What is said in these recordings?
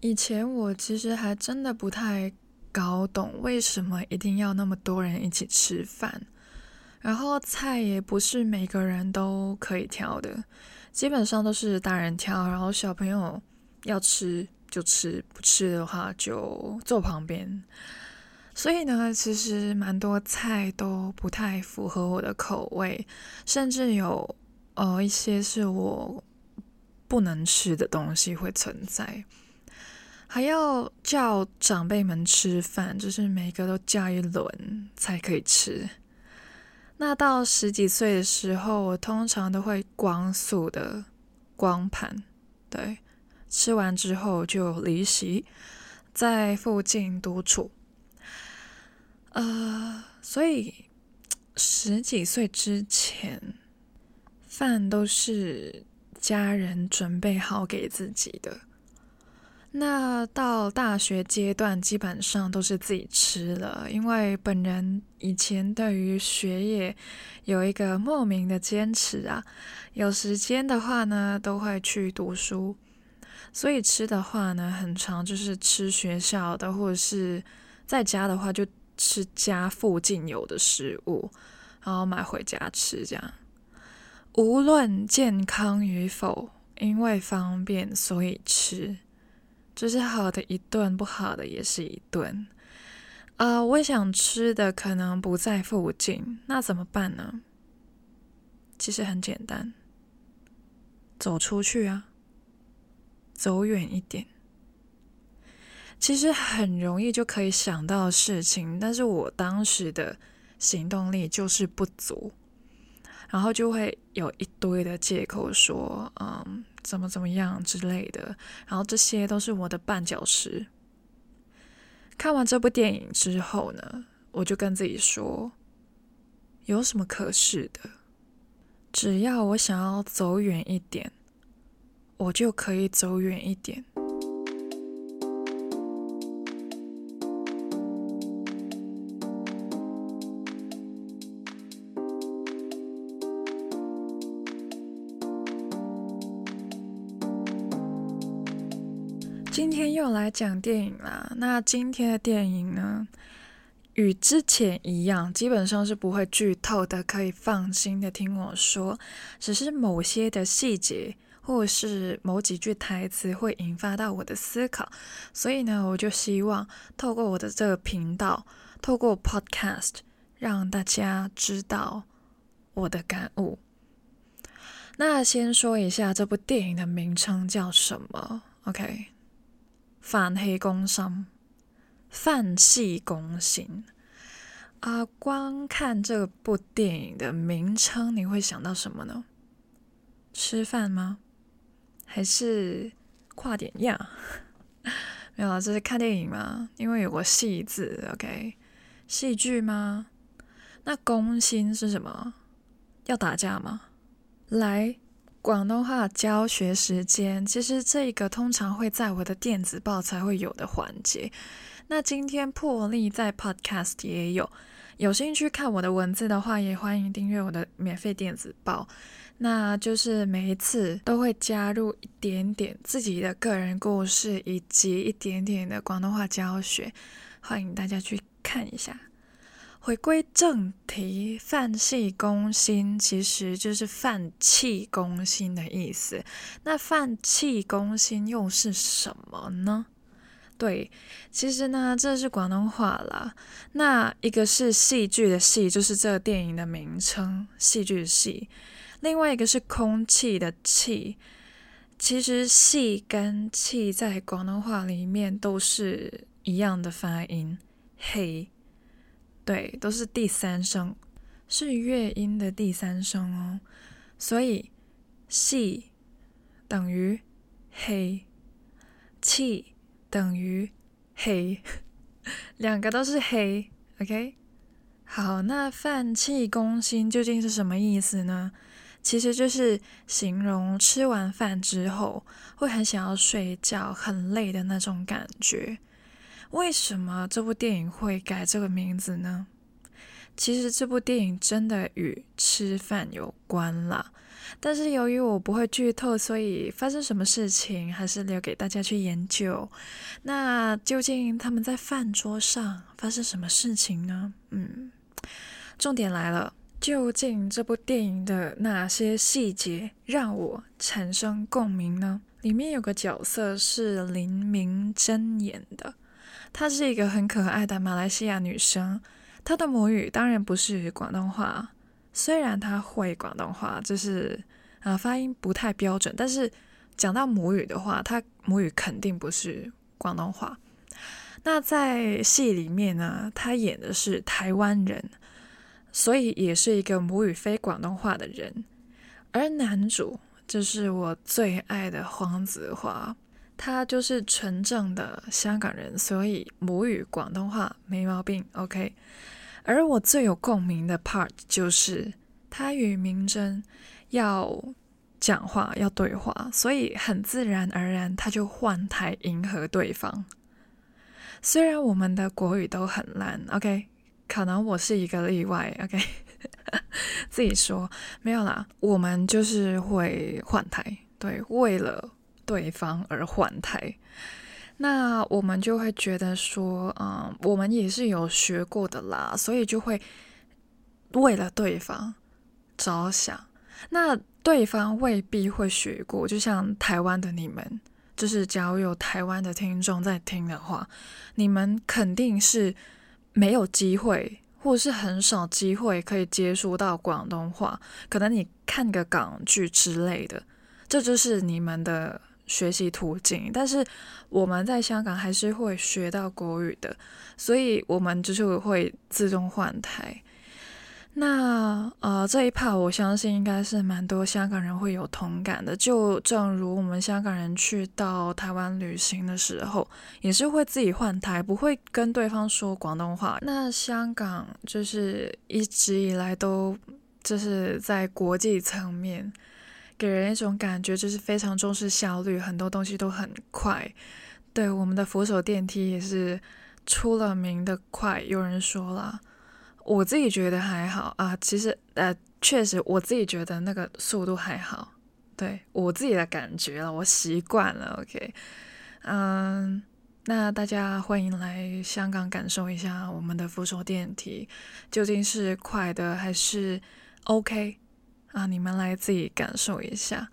以前我其实还真的不太搞懂为什么一定要那么多人一起吃饭，然后菜也不是每个人都可以挑的，基本上都是大人挑，然后小朋友要吃就吃，不吃的话就坐旁边。所以呢，其实蛮多菜都不太符合我的口味，甚至有呃一些是我不能吃的东西会存在。还要叫长辈们吃饭，就是每个都叫一轮才可以吃。那到十几岁的时候，我通常都会光速的光盘，对，吃完之后就离席，在附近独处。呃，所以十几岁之前，饭都是家人准备好给自己的。那到大学阶段，基本上都是自己吃了，因为本人以前对于学业有一个莫名的坚持啊，有时间的话呢，都会去读书，所以吃的话呢，很常就是吃学校的，或者是在家的话，就吃家附近有的食物，然后买回家吃，这样，无论健康与否，因为方便，所以吃。就是好的一顿，不好的也是一顿。啊、呃，我想吃的可能不在附近，那怎么办呢？其实很简单，走出去啊，走远一点。其实很容易就可以想到事情，但是我当时的行动力就是不足。然后就会有一堆的借口说，嗯，怎么怎么样之类的。然后这些都是我的绊脚石。看完这部电影之后呢，我就跟自己说，有什么可是的？只要我想要走远一点，我就可以走远一点。来讲电影啦。那今天的电影呢，与之前一样，基本上是不会剧透的，可以放心的听我说。只是某些的细节，或是某几句台词会引发到我的思考，所以呢，我就希望透过我的这个频道，透过 Podcast，让大家知道我的感悟。那先说一下这部电影的名称叫什么？OK。饭戏攻心，泛戏攻心啊！光看这部电影的名称，你会想到什么呢？吃饭吗？还是跨点呀？没有啊，这是看电影吗？因为有个“戏”字，OK？戏剧吗？那攻心是什么？要打架吗？来。广东话教学时间，其实这个通常会在我的电子报才会有的环节。那今天破例在 Podcast 也有，有兴趣看我的文字的话，也欢迎订阅我的免费电子报。那就是每一次都会加入一点点自己的个人故事，以及一点点的广东话教学，欢迎大家去看一下。回归正题，饭戏攻心其实就是饭气攻心的意思。那饭气攻心又是什么呢？对，其实呢，这是广东话啦。那一个是戏剧的戏，就是这个电影的名称，戏剧的戏。另外一个是空气的气，其实戏跟气在广东话里面都是一样的发音，嘿。对，都是第三声，是乐音的第三声哦。所以，戏等于黑，气等于黑，两个都是黑。OK，好，那饭气攻心究竟是什么意思呢？其实就是形容吃完饭之后会很想要睡觉、很累的那种感觉。为什么这部电影会改这个名字呢？其实这部电影真的与吃饭有关啦。但是由于我不会剧透，所以发生什么事情还是留给大家去研究。那究竟他们在饭桌上发生什么事情呢？嗯，重点来了，究竟这部电影的哪些细节让我产生共鸣呢？里面有个角色是林明珍演的，她是一个很可爱的马来西亚女生，她的母语当然不是广东话。虽然她会广东话，就是啊发音不太标准，但是讲到母语的话，她母语肯定不是广东话。那在戏里面呢，她演的是台湾人，所以也是一个母语非广东话的人。而男主就是我最爱的黄子华，他就是纯正的香港人，所以母语广东话没毛病。OK。而我最有共鸣的 part 就是他与明珍要讲话要对话，所以很自然而然他就换台迎合对方。虽然我们的国语都很烂，OK，可能我是一个例外，OK，自己说没有啦，我们就是会换台，对，为了对方而换台。那我们就会觉得说，嗯，我们也是有学过的啦，所以就会为了对方着想。那对方未必会学过，就像台湾的你们，就是假如有台湾的听众在听的话，你们肯定是没有机会，或是很少机会可以接触到广东话。可能你看个港剧之类的，这就是你们的。学习途径，但是我们在香港还是会学到国语的，所以我们就是会自动换台。那呃这一 part 我相信应该是蛮多香港人会有同感的，就正如我们香港人去到台湾旅行的时候，也是会自己换台，不会跟对方说广东话。那香港就是一直以来都就是在国际层面。给人一种感觉，就是非常重视效率，很多东西都很快。对，我们的扶手电梯也是出了名的快。有人说了，我自己觉得还好啊。其实呃，确实我自己觉得那个速度还好。对，我自己的感觉了，我习惯了。OK，嗯，那大家欢迎来香港感受一下我们的扶手电梯究竟是快的还是 OK。啊，你们来自己感受一下。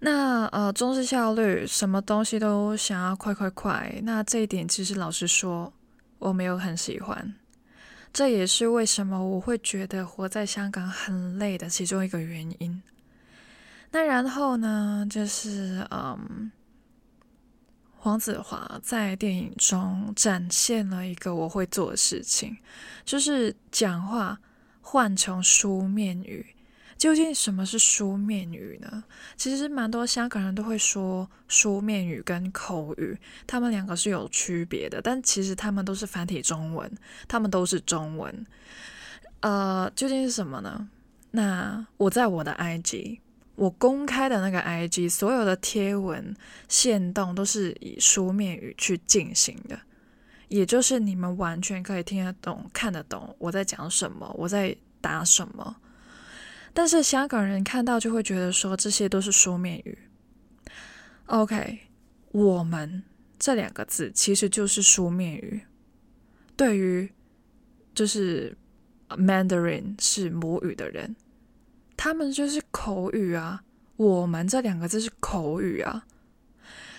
那呃，重视效率，什么东西都想要快快快。那这一点其实老实说，我没有很喜欢。这也是为什么我会觉得活在香港很累的其中一个原因。那然后呢，就是嗯，黄子华在电影中展现了一个我会做的事情，就是讲话换成书面语。究竟什么是书面语呢？其实蛮多香港人都会说书面语跟口语，他们两个是有区别的，但其实他们都是繁体中文，他们都是中文。呃，究竟是什么呢？那我在我的 IG，我公开的那个 IG，所有的贴文、线动都是以书面语去进行的，也就是你们完全可以听得懂、看得懂我在讲什么，我在打什么。但是香港人看到就会觉得说，这些都是书面语。OK，我们这两个字其实就是书面语。对于就是 Mandarin 是母语的人，他们就是口语啊。我们这两个字是口语啊。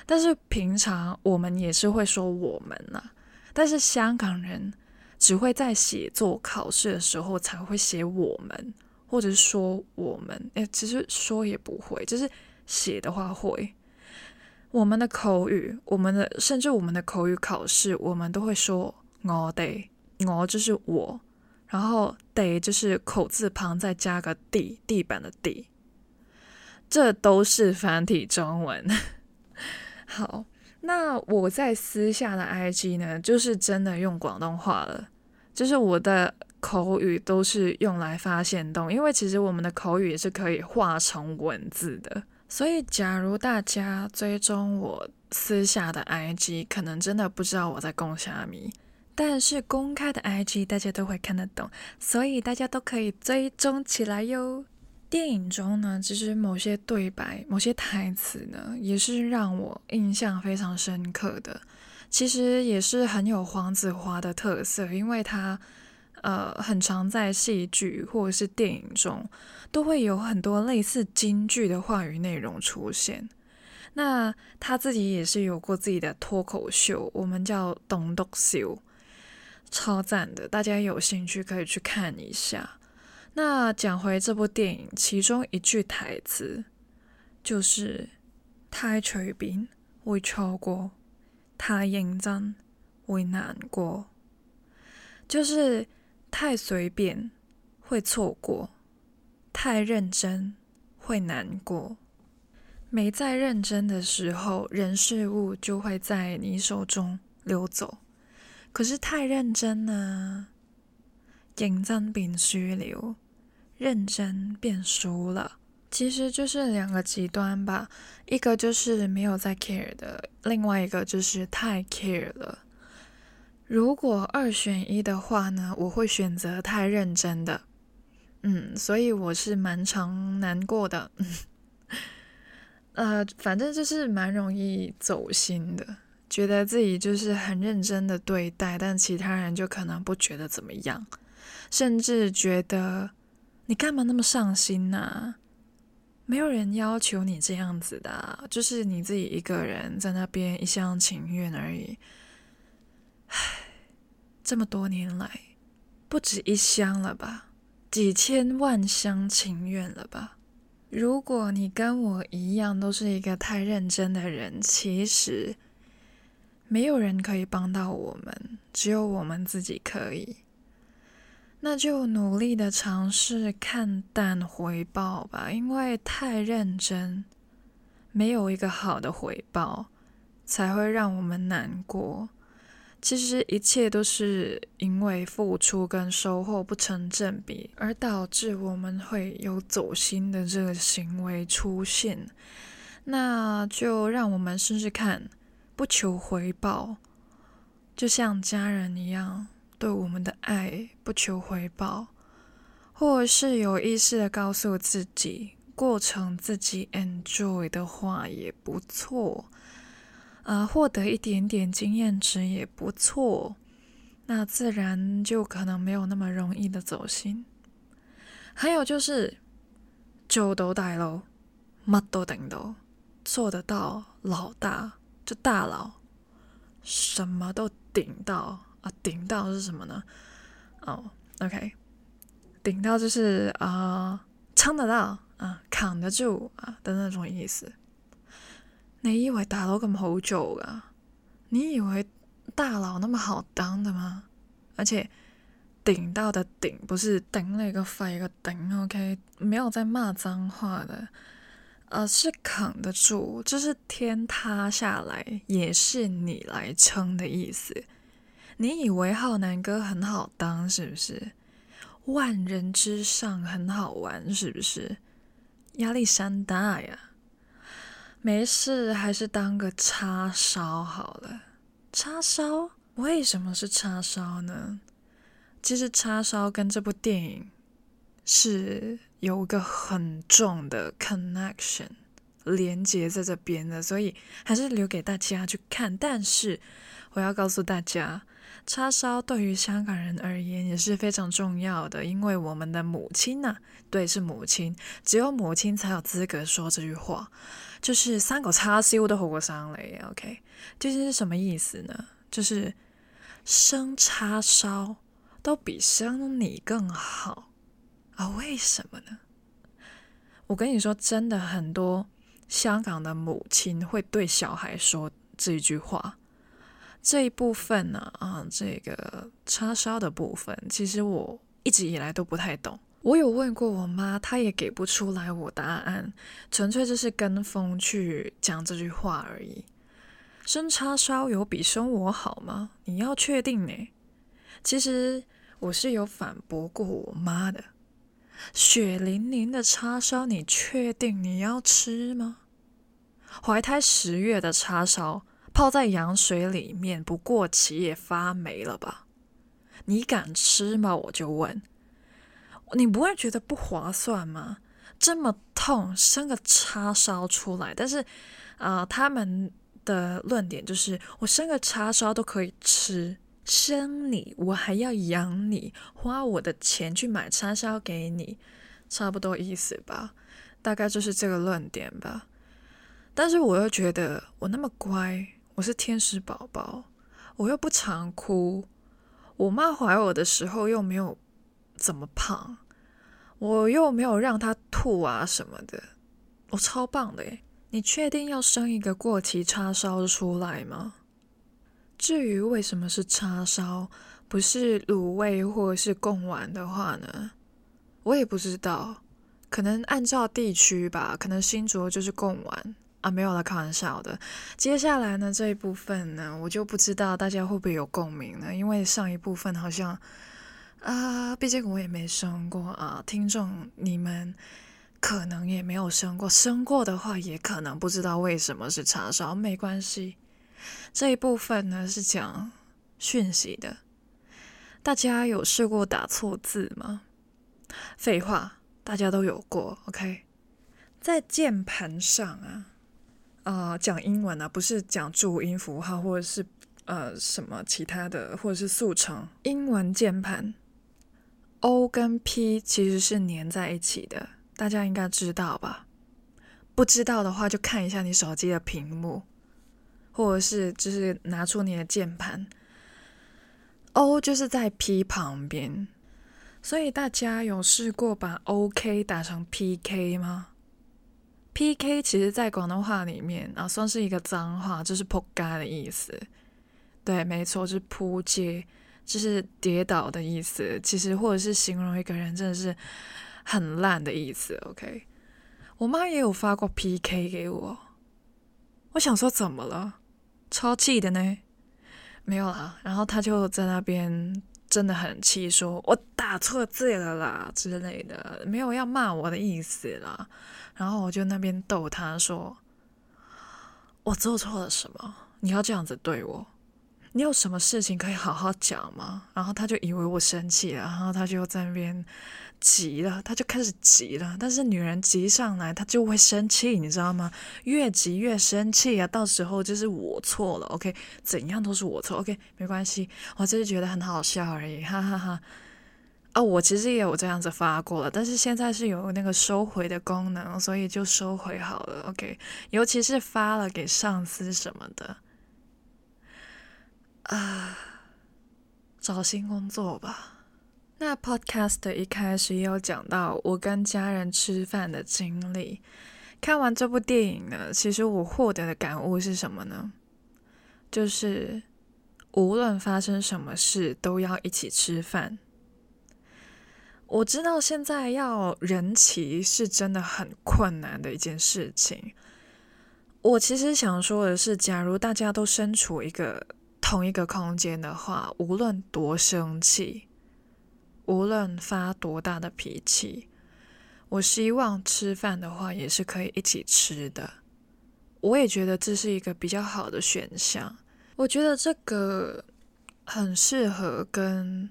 但是平常我们也是会说我们呐、啊。但是香港人只会在写作考试的时候才会写我们。或者是说我们，诶，其实说也不会，就是写的话会。我们的口语，我们的甚至我们的口语考试，我们都会说我得，我就是我，然后得就是口字旁再加个地，地板的地，这都是繁体中文。好，那我在私下的 IG 呢，就是真的用广东话了，就是我的。口语都是用来发现动，因为其实我们的口语也是可以化成文字的。所以，假如大家追踪我私下的 IG，可能真的不知道我在讲虾米，但是公开的 IG 大家都会看得懂，所以大家都可以追踪起来哟。电影中呢，其实某些对白、某些台词呢，也是让我印象非常深刻的。其实也是很有黄子华的特色，因为他呃很常在戏剧或者是电影中都会有很多类似京剧的话语内容出现。那他自己也是有过自己的脱口秀，我们叫栋笃笑，超赞的，大家有兴趣可以去看一下。那讲回这部电影，其中一句台词就是“太随便会错过，太认真会难过”，就是太随便会错过，太认真会难过。没在认真的时候，人事物就会在你手中溜走；可是太认真呢，认真变虚了。认真变输了，其实就是两个极端吧。一个就是没有在 care 的，另外一个就是太 care 了。如果二选一的话呢，我会选择太认真的。嗯，所以我是蛮常难过的。呃，反正就是蛮容易走心的，觉得自己就是很认真的对待，但其他人就可能不觉得怎么样，甚至觉得。你干嘛那么上心呢？没有人要求你这样子的，就是你自己一个人在那边一厢情愿而已。唉，这么多年来，不止一箱了吧？几千万厢情愿了吧？如果你跟我一样都是一个太认真的人，其实没有人可以帮到我们，只有我们自己可以。那就努力的尝试看淡回报吧，因为太认真，没有一个好的回报，才会让我们难过。其实一切都是因为付出跟收获不成正比，而导致我们会有走心的这个行为出现。那就让我们试试看，不求回报，就像家人一样。对我们的爱不求回报，或是有意识的告诉自己，过程自己 enjoy 的话也不错，啊、呃，获得一点点经验值也不错，那自然就可能没有那么容易的走心。还有就是就都带喽，乜都顶到，做得到老大就大佬，什么都顶到。啊，顶到是什么呢？哦，OK，顶到就是啊，撑得到啊，扛得住啊的那种意思。你以为大佬咁好做噶？你以为大佬那么好当的吗？而且顶到的顶不是顶那个肺个顶，OK，没有在骂脏话的，而是扛得住，就是天塌下来也是你来撑的意思。你以为浩南哥很好当是不是？万人之上很好玩是不是？压力山大呀！没事，还是当个叉烧好了。叉烧？为什么是叉烧呢？其实叉烧跟这部电影是有一个很重的 connection 连接在这边的，所以还是留给大家去看。但是我要告诉大家。叉烧对于香港人而言也是非常重要的，因为我们的母亲呢、对，是母亲，只有母亲才有资格说这句话，就是三个叉烧都好过生你，OK，这是什么意思呢？就是生叉烧都比生你更好啊？为什么呢？我跟你说，真的很多香港的母亲会对小孩说这句话。这一部分呢，啊，这个叉烧的部分，其实我一直以来都不太懂。我有问过我妈，她也给不出来我答案，纯粹就是跟风去讲这句话而已。生叉烧有比生我好吗？你要确定呢。其实我是有反驳过我妈的。血淋淋的叉烧，你确定你要吃吗？怀胎十月的叉烧。泡在羊水里面不过期也发霉了吧？你敢吃吗？我就问，你不会觉得不划算吗？这么痛，生个叉烧出来。但是，呃，他们的论点就是，我生个叉烧都可以吃，生你我还要养你，花我的钱去买叉烧给你，差不多意思吧？大概就是这个论点吧。但是我又觉得我那么乖，我是天使宝宝，我又不常哭，我妈怀我的时候又没有怎么胖。我又没有让他吐啊什么的，我超棒的诶，你确定要生一个过期叉烧出来吗？至于为什么是叉烧，不是卤味或者是贡丸的话呢？我也不知道，可能按照地区吧，可能新竹就是贡丸啊，没有了，开玩笑的。接下来呢，这一部分呢，我就不知道大家会不会有共鸣呢？因为上一部分好像。啊，毕竟我也没生过啊，听众你们可能也没有生过，生过的话也可能不知道为什么是叉烧，没关系。这一部分呢是讲讯息的，大家有试过打错字吗？废话，大家都有过，OK。在键盘上啊，啊、讲英文啊，不是讲注音符号或者是呃什么其他的，或者是速成英文键盘。O 跟 P 其实是粘在一起的，大家应该知道吧？不知道的话，就看一下你手机的屏幕，或者是就是拿出你的键盘。O 就是在 P 旁边，所以大家有试过把 OK 打成 PK 吗？PK 其实在广东话里面啊，算是一个脏话，就是扑街的意思。对，没错，就是扑街。就是跌倒的意思，其实或者是形容一个人真的是很烂的意思。OK，我妈也有发过 PK 给我，我想说怎么了？超气的呢？没有啦，然后她就在那边真的很气，说我打错字了啦之类的，没有要骂我的意思啦。然后我就那边逗她说，我做错了什么？你要这样子对我？你有什么事情可以好好讲吗？然后他就以为我生气了，然后他就在那边急了，他就开始急了。但是女人急上来，她就会生气，你知道吗？越急越生气啊！到时候就是我错了，OK？怎样都是我错，OK？没关系，我只是觉得很好笑而已，哈哈哈。哦，我其实也有这样子发过了，但是现在是有那个收回的功能，所以就收回好了，OK？尤其是发了给上司什么的。啊，找新工作吧。那 Podcast 一开始也有讲到我跟家人吃饭的经历。看完这部电影呢，其实我获得的感悟是什么呢？就是无论发生什么事，都要一起吃饭。我知道现在要人齐是真的很困难的一件事情。我其实想说的是，假如大家都身处一个同一个空间的话，无论多生气，无论发多大的脾气，我希望吃饭的话也是可以一起吃的。我也觉得这是一个比较好的选项。我觉得这个很适合跟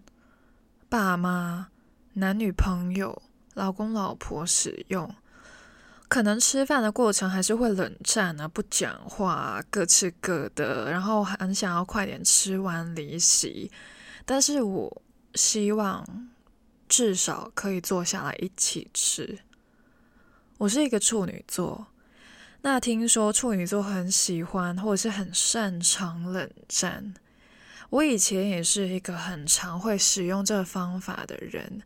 爸妈、男女朋友、老公老婆使用。可能吃饭的过程还是会冷战啊，不讲话，各吃各的，然后很想要快点吃完离席。但是我希望至少可以坐下来一起吃。我是一个处女座，那听说处女座很喜欢或者是很擅长冷战。我以前也是一个很常会使用这个方法的人。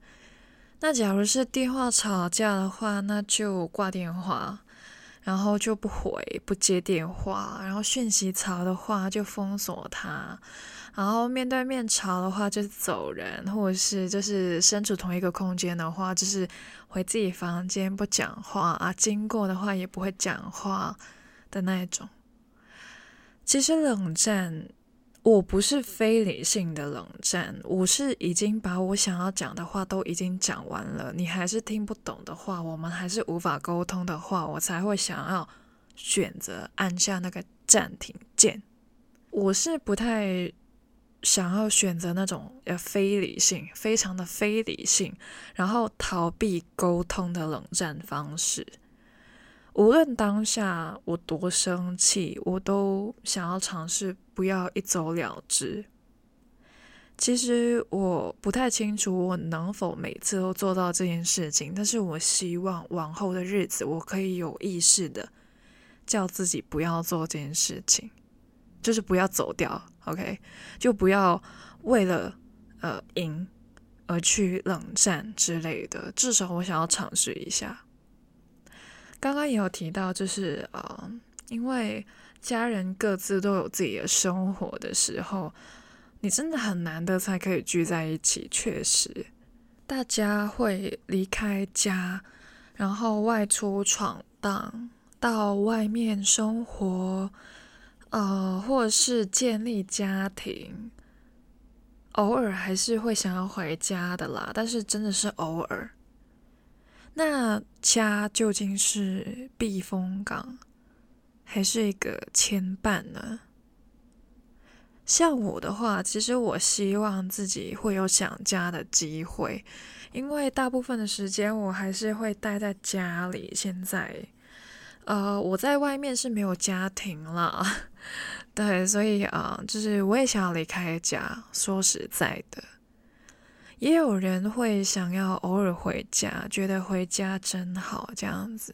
那假如是电话吵架的话，那就挂电话，然后就不回，不接电话，然后讯息吵的话就封锁他，然后面对面吵的话就走人，或者是就是身处同一个空间的话，就是回自己房间不讲话啊，经过的话也不会讲话的那一种。其实冷战。我不是非理性的冷战，我是已经把我想要讲的话都已经讲完了，你还是听不懂的话，我们还是无法沟通的话，我才会想要选择按下那个暂停键。我是不太想要选择那种呃非理性、非常的非理性，然后逃避沟通的冷战方式。无论当下我多生气，我都想要尝试不要一走了之。其实我不太清楚我能否每次都做到这件事情，但是我希望往后的日子我可以有意识的叫自己不要做这件事情，就是不要走掉，OK，就不要为了呃赢而去冷战之类的。至少我想要尝试一下。刚刚也有提到，就是呃，因为家人各自都有自己的生活的时候，你真的很难得才可以聚在一起。确实，大家会离开家，然后外出闯荡，到外面生活，呃，或是建立家庭，偶尔还是会想要回家的啦。但是真的是偶尔。那家究竟是避风港，还是一个牵绊呢？像我的话，其实我希望自己会有想家的机会，因为大部分的时间我还是会待在家里。现在，呃，我在外面是没有家庭了，对，所以啊，就是我也想要离开家。说实在的。也有人会想要偶尔回家，觉得回家真好这样子。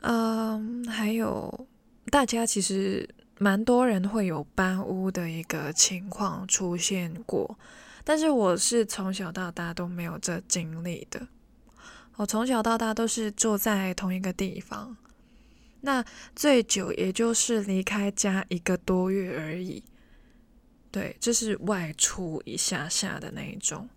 嗯，还有大家其实蛮多人会有搬屋的一个情况出现过，但是我是从小到大都没有这经历的。我从小到大都是住在同一个地方，那最久也就是离开家一个多月而已。对，就是外出一下下的那一种。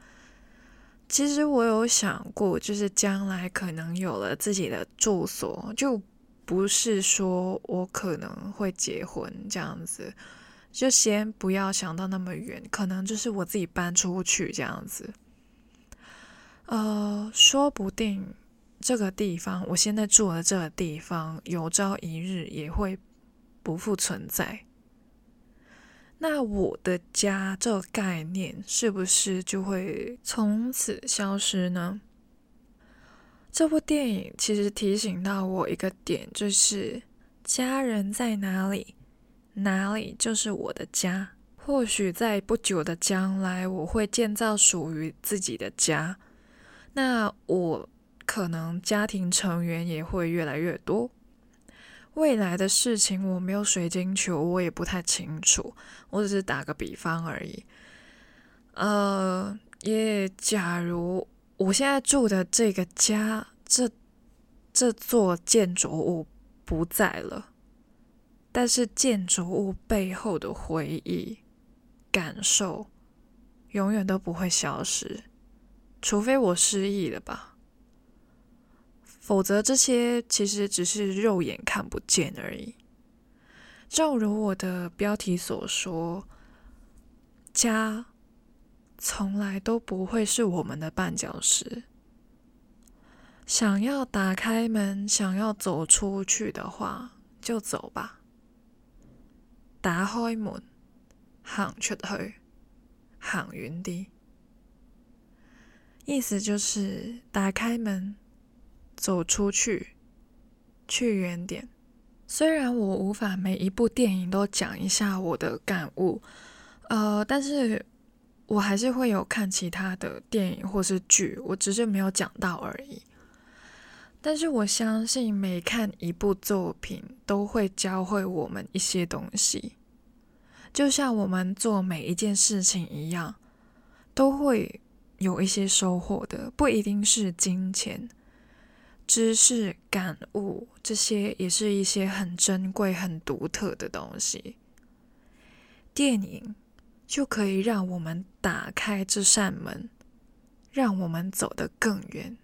其实我有想过，就是将来可能有了自己的住所，就不是说我可能会结婚这样子，就先不要想到那么远，可能就是我自己搬出去这样子。呃，说不定这个地方，我现在住的这个地方，有朝一日也会不复存在。那我的家这个概念是不是就会从此消失呢？这部电影其实提醒到我一个点，就是家人在哪里，哪里就是我的家。或许在不久的将来，我会建造属于自己的家，那我可能家庭成员也会越来越多。未来的事情我没有水晶球，我也不太清楚。我只是打个比方而已。呃，也假如我现在住的这个家，这这座建筑物不在了，但是建筑物背后的回忆、感受，永远都不会消失，除非我失忆了吧。否则，这些其实只是肉眼看不见而已。正如我的标题所说，家从来都不会是我们的绊脚石。想要打开门，想要走出去的话，就走吧。打开门，行出去，行远啲。意思就是打开门。走出去，去远点。虽然我无法每一部电影都讲一下我的感悟，呃，但是我还是会有看其他的电影或是剧，我只是没有讲到而已。但是我相信每看一部作品都会教会我们一些东西，就像我们做每一件事情一样，都会有一些收获的，不一定是金钱。知识、感悟，这些也是一些很珍贵、很独特的东西。电影就可以让我们打开这扇门，让我们走得更远，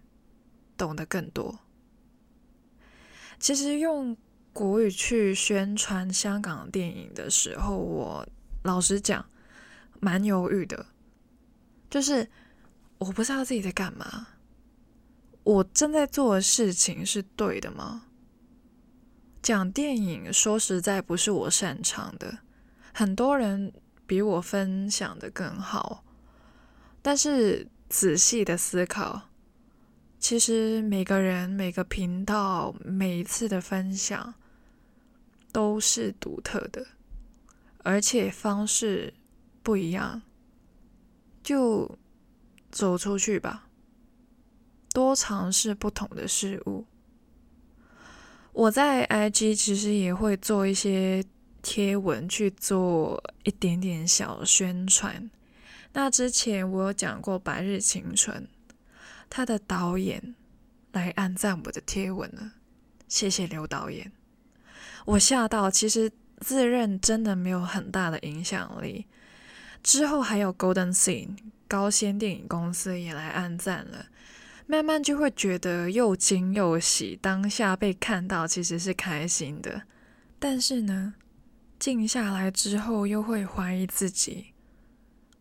懂得更多。其实用国语去宣传香港电影的时候，我老实讲，蛮犹豫的，就是我不知道自己在干嘛。我正在做的事情是对的吗？讲电影，说实在不是我擅长的。很多人比我分享的更好。但是仔细的思考，其实每个人、每个频道、每一次的分享都是独特的，而且方式不一样。就走出去吧，多尝试不同的事物。我在 IG 其实也会做一些贴文，去做一点点小宣传。那之前我有讲过《白日青春》，他的导演来按赞我的贴文了，谢谢刘导演。我吓到，其实自认真的没有很大的影响力。之后还有 Golden Scene 高仙电影公司也来按赞了，慢慢就会觉得又惊又喜。当下被看到其实是开心的，但是呢，静下来之后又会怀疑自己，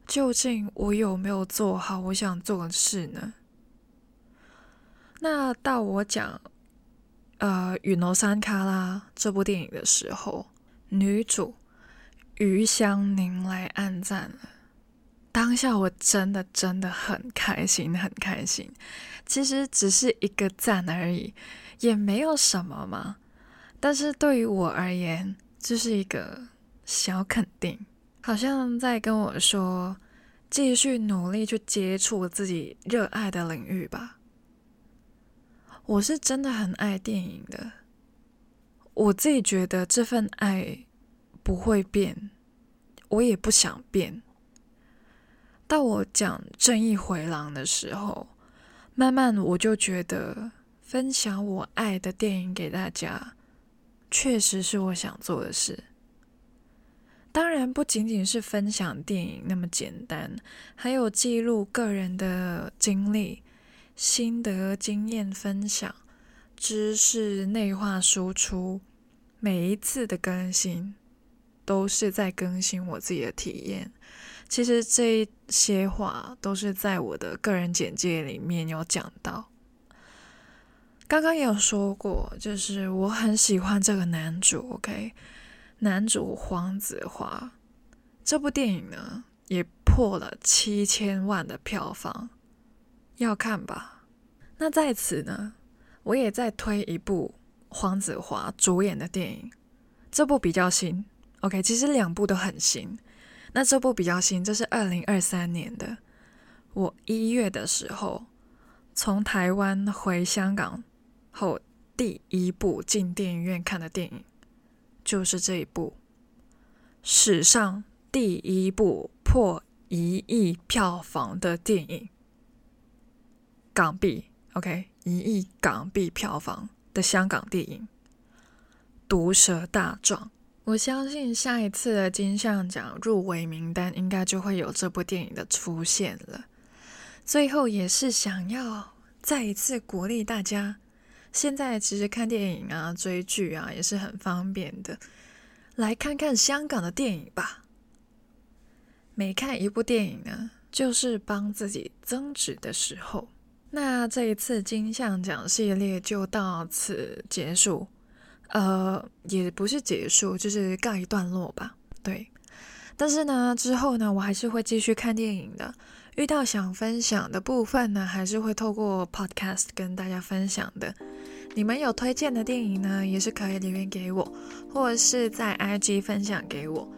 究竟我有没有做好我想做的事呢？那到我讲呃《陨楼山卡拉》这部电影的时候，女主。余香凝来按赞了，当下我真的真的很开心，很开心。其实只是一个赞而已，也没有什么嘛。但是对于我而言，这是一个小肯定，好像在跟我说，继续努力去接触自己热爱的领域吧。我是真的很爱电影的，我自己觉得这份爱。不会变，我也不想变。到我讲《正义回廊》的时候，慢慢我就觉得分享我爱的电影给大家，确实是我想做的事。当然，不仅仅是分享电影那么简单，还有记录个人的经历、心得、经验分享、知识内化输出，每一次的更新。都是在更新我自己的体验。其实这些话都是在我的个人简介里面有讲到。刚刚也有说过，就是我很喜欢这个男主。OK，男主黄子华，这部电影呢也破了七千万的票房，要看吧？那在此呢，我也在推一部黄子华主演的电影，这部比较新。OK，其实两部都很新。那这部比较新，这是二零二三年的。我一月的时候从台湾回香港后，第一部进电影院看的电影就是这一部，史上第一部破一亿票房的电影，港币 OK，一亿港币票房的香港电影《毒舌大状》。我相信下一次的金像奖入围名单应该就会有这部电影的出现了。最后也是想要再一次鼓励大家，现在其实看电影啊、追剧啊也是很方便的，来看看香港的电影吧。每看一部电影呢，就是帮自己增值的时候。那这一次金像奖系列就到此结束。呃，也不是结束，就是告一段落吧。对，但是呢，之后呢，我还是会继续看电影的。遇到想分享的部分呢，还是会透过 podcast 跟大家分享的。你们有推荐的电影呢，也是可以留言给我，或者是在 IG 分享给我。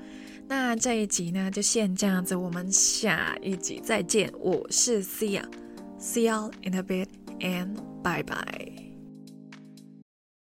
那这一集呢，就先这样子，我们下一集再见。我是 Sia，See you in a bit and bye bye。